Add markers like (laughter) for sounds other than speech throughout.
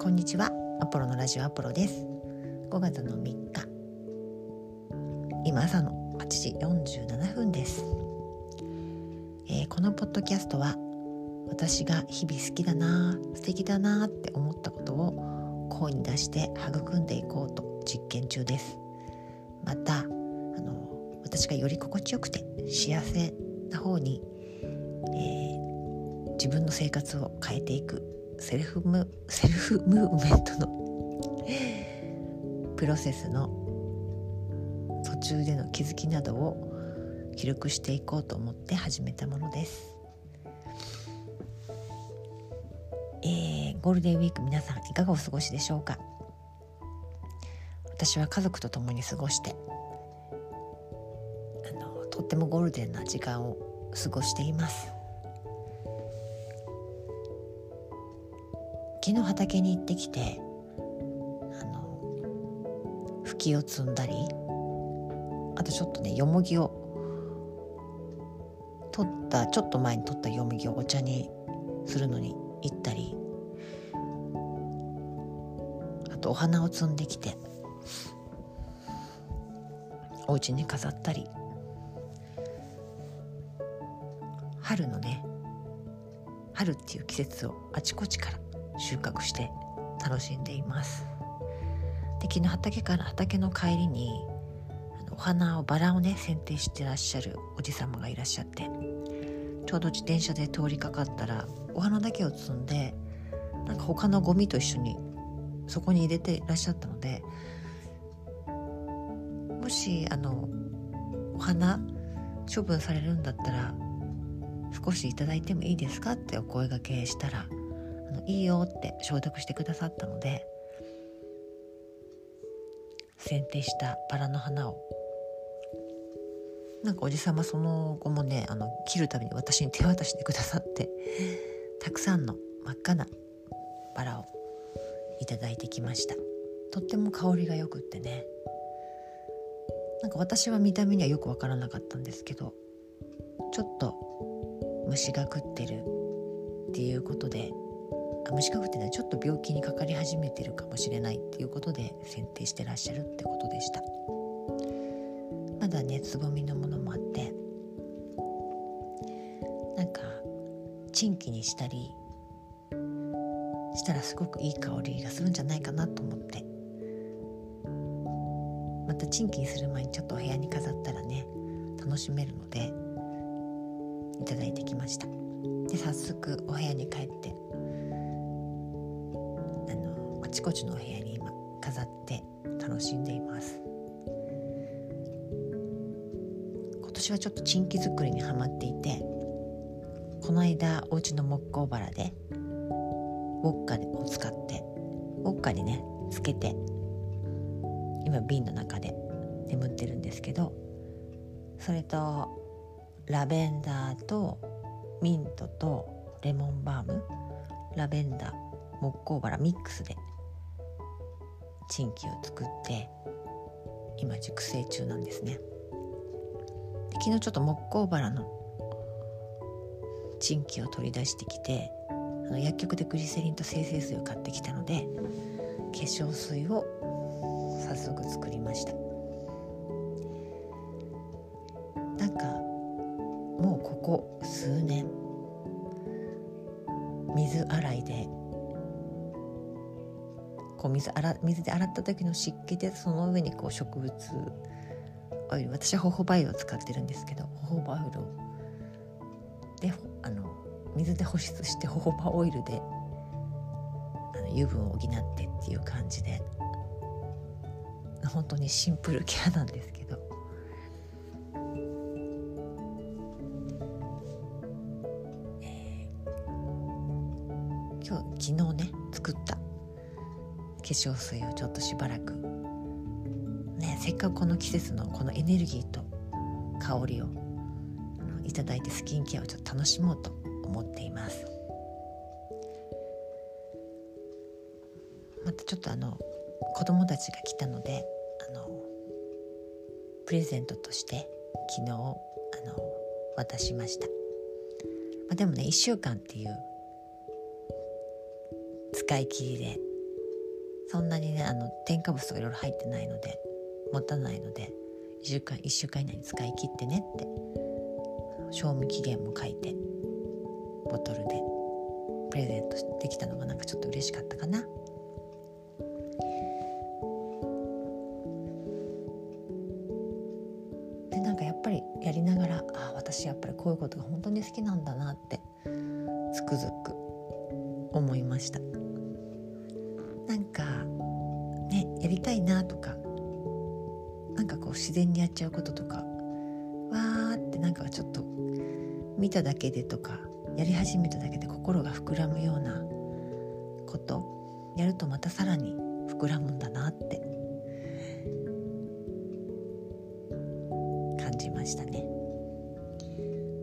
こんにちは。アポロのラジオアポロです。5月の3日。今朝の8時47分です、えー、このポッドキャストは私が日々好きだな素敵だなって思ったことを声に出して育んでいこうと実験中です。またあの私がより心地よくて幸せな方に、えー、自分の生活を変えていくセルフムセルフムーブメントの (laughs) プロセスの途中での気づきなどを記録していこうと思って始めたものです。えー、ゴールデンウィーク皆さんいかがお過ごしでしょうか？私は家族と共に過ごしてあのとってもゴールデンな時間を過ごしています昨日畑に行ってきてあの吹きを摘んだりあとちょっとねよもぎを取ったちょっと前に取ったよもぎをお茶にするのに行ったりあとお花を摘んできてお家に飾ったり。春のね春っていう季節をあちこちから収穫して楽しんでいます。で昨日畑から畑の帰りにお花をバラをね剪定してらっしゃるおじ様がいらっしゃってちょうど自転車で通りかかったらお花だけを摘んでなんか他のゴミと一緒にそこに入れていらっしゃったのでもしあのお花処分されるんだったら少しいただいてもいいですかってお声がけしたらいいよって承諾してくださったので剪定したバラの花を。なんかおじさまその後もねあの切るたびに私に手渡してくださってたくさんの真っ赤なバラをいただいてきました。とっても香りがよくってね。なんか私は見た目にはよくわからなかったんですけどちょっと虫が食ってるっていうことで虫かごっていうのはちょっと病気にかかり始めてるかもしれないっていうことで選定してらっしゃるってことでした。まだねつぼみのものもあってなんかチンキにしたりしたらすごくいい香りがするんじゃないかなと思って。またチンキにする前にちょっとお部屋に飾ったらね楽しめるのでいただいてきました。で早速お部屋に帰ってちこちの部屋に今飾って楽しんでいます。今年はちょっとチンキ作りにはまっていてこの間お家の木工バラでウォッカを使ってウォッカにねつけて今瓶の中で眠ってるんですけどそれとラベンダーとミントとレモンバームラベンダー木工バラミックスでチンキを作って今熟成中なんですね。で昨日ちょっと木工バラのチンキを取り出してきてあの薬局でグリセリンと精製水を買ってきたので化粧水を早速作りました。なんかもうここ数年水洗いでこう水洗水で洗った時の湿気でその上にこう植物オイル私はホホバイルを使ってるんですけどホホバイルをであの水で保湿してホホバオイルであの油分を補ってっていう感じで本当にシンプルケアなんですけど。今日昨日ね作った粧水をちょっとしばらく。ねせっかくこの季節のこのエネルギーと香りをいただいてスキンケアをちょっと楽しもうと思っています。またちょっとあの子供たちが来たのであのプレゼントとして昨日あの渡しました、まあ、でもね1週間っていう使い切りでそんなにねあの添加物とかいろいろ入ってないので持たないので1週間1週間以内に使い切ってねって賞味期限も書いてボトルでプレゼントできたのがなんかちょっと嬉しかったかな。でなんかやっぱりやりながらあ私やっぱりこういうことが本当に好きなんだなってつくづく思いましたやりたいなとかなんかこう自然にやっちゃうこととかわーってなんかちょっと見ただけでとかやり始めただけで心が膨らむようなことやるとまたさらに膨らむんだなって感じましたね。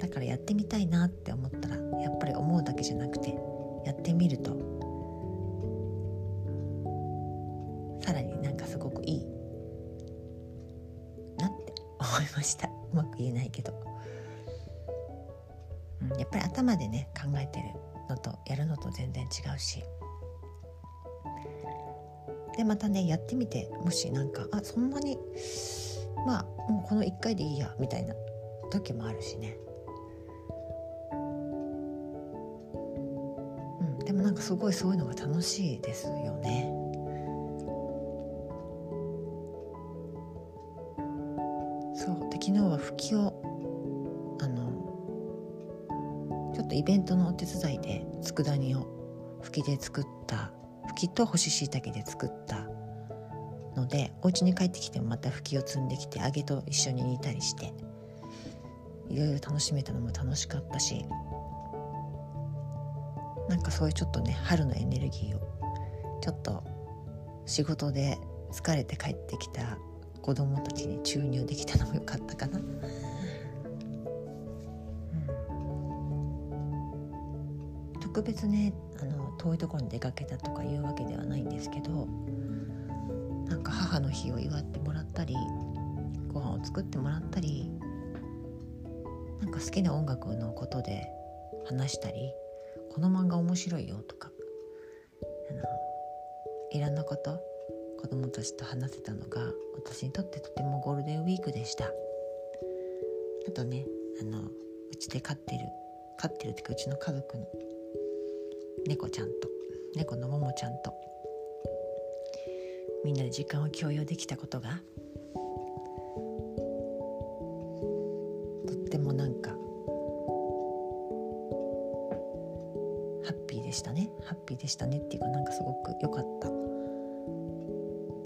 だからやってみたいなって思ったらやっぱり思うだけじゃなくてやってみるとました。うまく言えないけど、うん、やっぱり頭でね考えてるのとやるのと全然違うし。でまたねやってみてもしなんかあそんなにまあもうこの1回でいいやみたいな時もあるしね。うんでもなんかすごいそういうのが楽しいですよね。そう。で昨日は吹きをあのちょっとイベントのお手伝いで佃煮を吹きで作った吹きと干し椎茸で作ったのでお家に帰ってきてもまた吹きを積んできて揚げと一緒に煮たりしていろいろ楽しめたのも楽しかったしなんかそういうちょっとね春のエネルギーをちょっと仕事で疲れて帰ってきた子供たちに注入できたのもよかったかな。特別ねあの遠いところに出かけたとかいうわけではないんですけどなんか母の日を祝ってもらったりご飯を作ってもらったりなんか好きな音楽のことで話したりこの漫画面白いよとかあのいろんなこと子供たちと話せたのが私にとってとてもゴールデンウィークでした。あとねあのうちで飼ってる飼ってるっていうかうちの家族の猫ちゃんと猫のももちゃんとみんなで時間を共有できたことがとってもなんかハッピーでしたね。ハッピーでしたねっていうかなんかすごく良かった。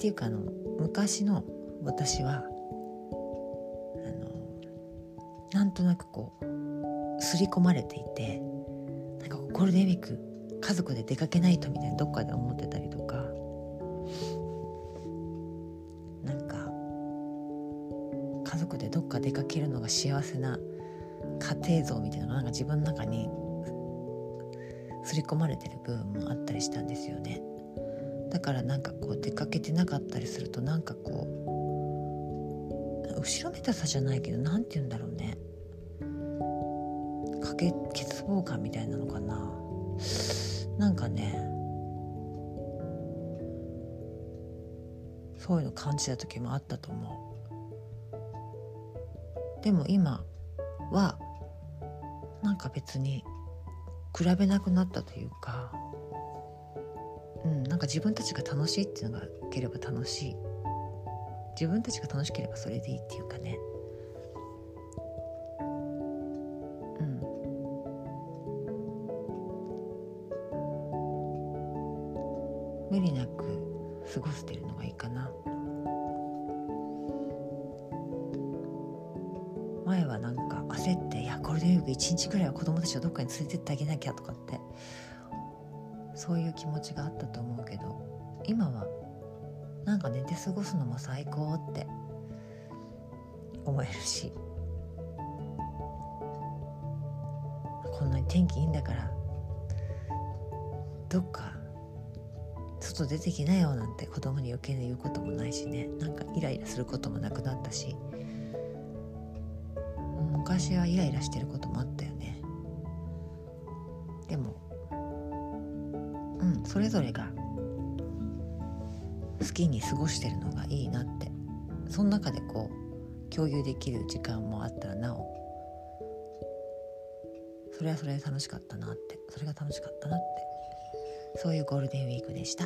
ていうかあの昔の私はあのなんとなくこう刷り込まれていてなんかゴールデンウィーク家族で出かけないとみたいなどっかで思ってたりとかなんか家族でどっか出かけるのが幸せな家庭像みたいなのがなんか自分の中に刷り込まれてる部分もあったりしたんですよね。だからなんかこう出かけてなかったりするとなんかこう後ろめたさじゃないけど何て言うんだろうね。かけ欠乏感みたいなのかな。なんかねそういうの感じた時もあったと思う。でも今はなんか別に比べなくなったというか、か自分たちが楽しいっていうのがければ楽しい。自分たちが楽しければそれでいいっていうかね。うん。無理なく過ごしてるのがいいかな。前はなんか焦っていやゴールデンウィーク1日ぐらいは子供たちをどっかに連れてってあげなきゃとかってそういう気持ちがあったと思うけど今はなんか寝て過ごすのも最高って思えるしこんなに天気いいんだからどっか外出てきなよなんて子供に余計に言うこともないしねなんかイライラすることもなくなったし昔はイライラしてることもあったそれぞれが好きに過ごしてるのがいいなって。その中でこう共有できる時間もあったらなおそれはそれで楽しかったなってそれが楽しかったなって。そういうゴールデンウィークでした。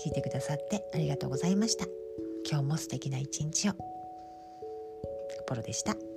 聞いてくださってありがとうございました。今日も素敵な一日を。ポロでした。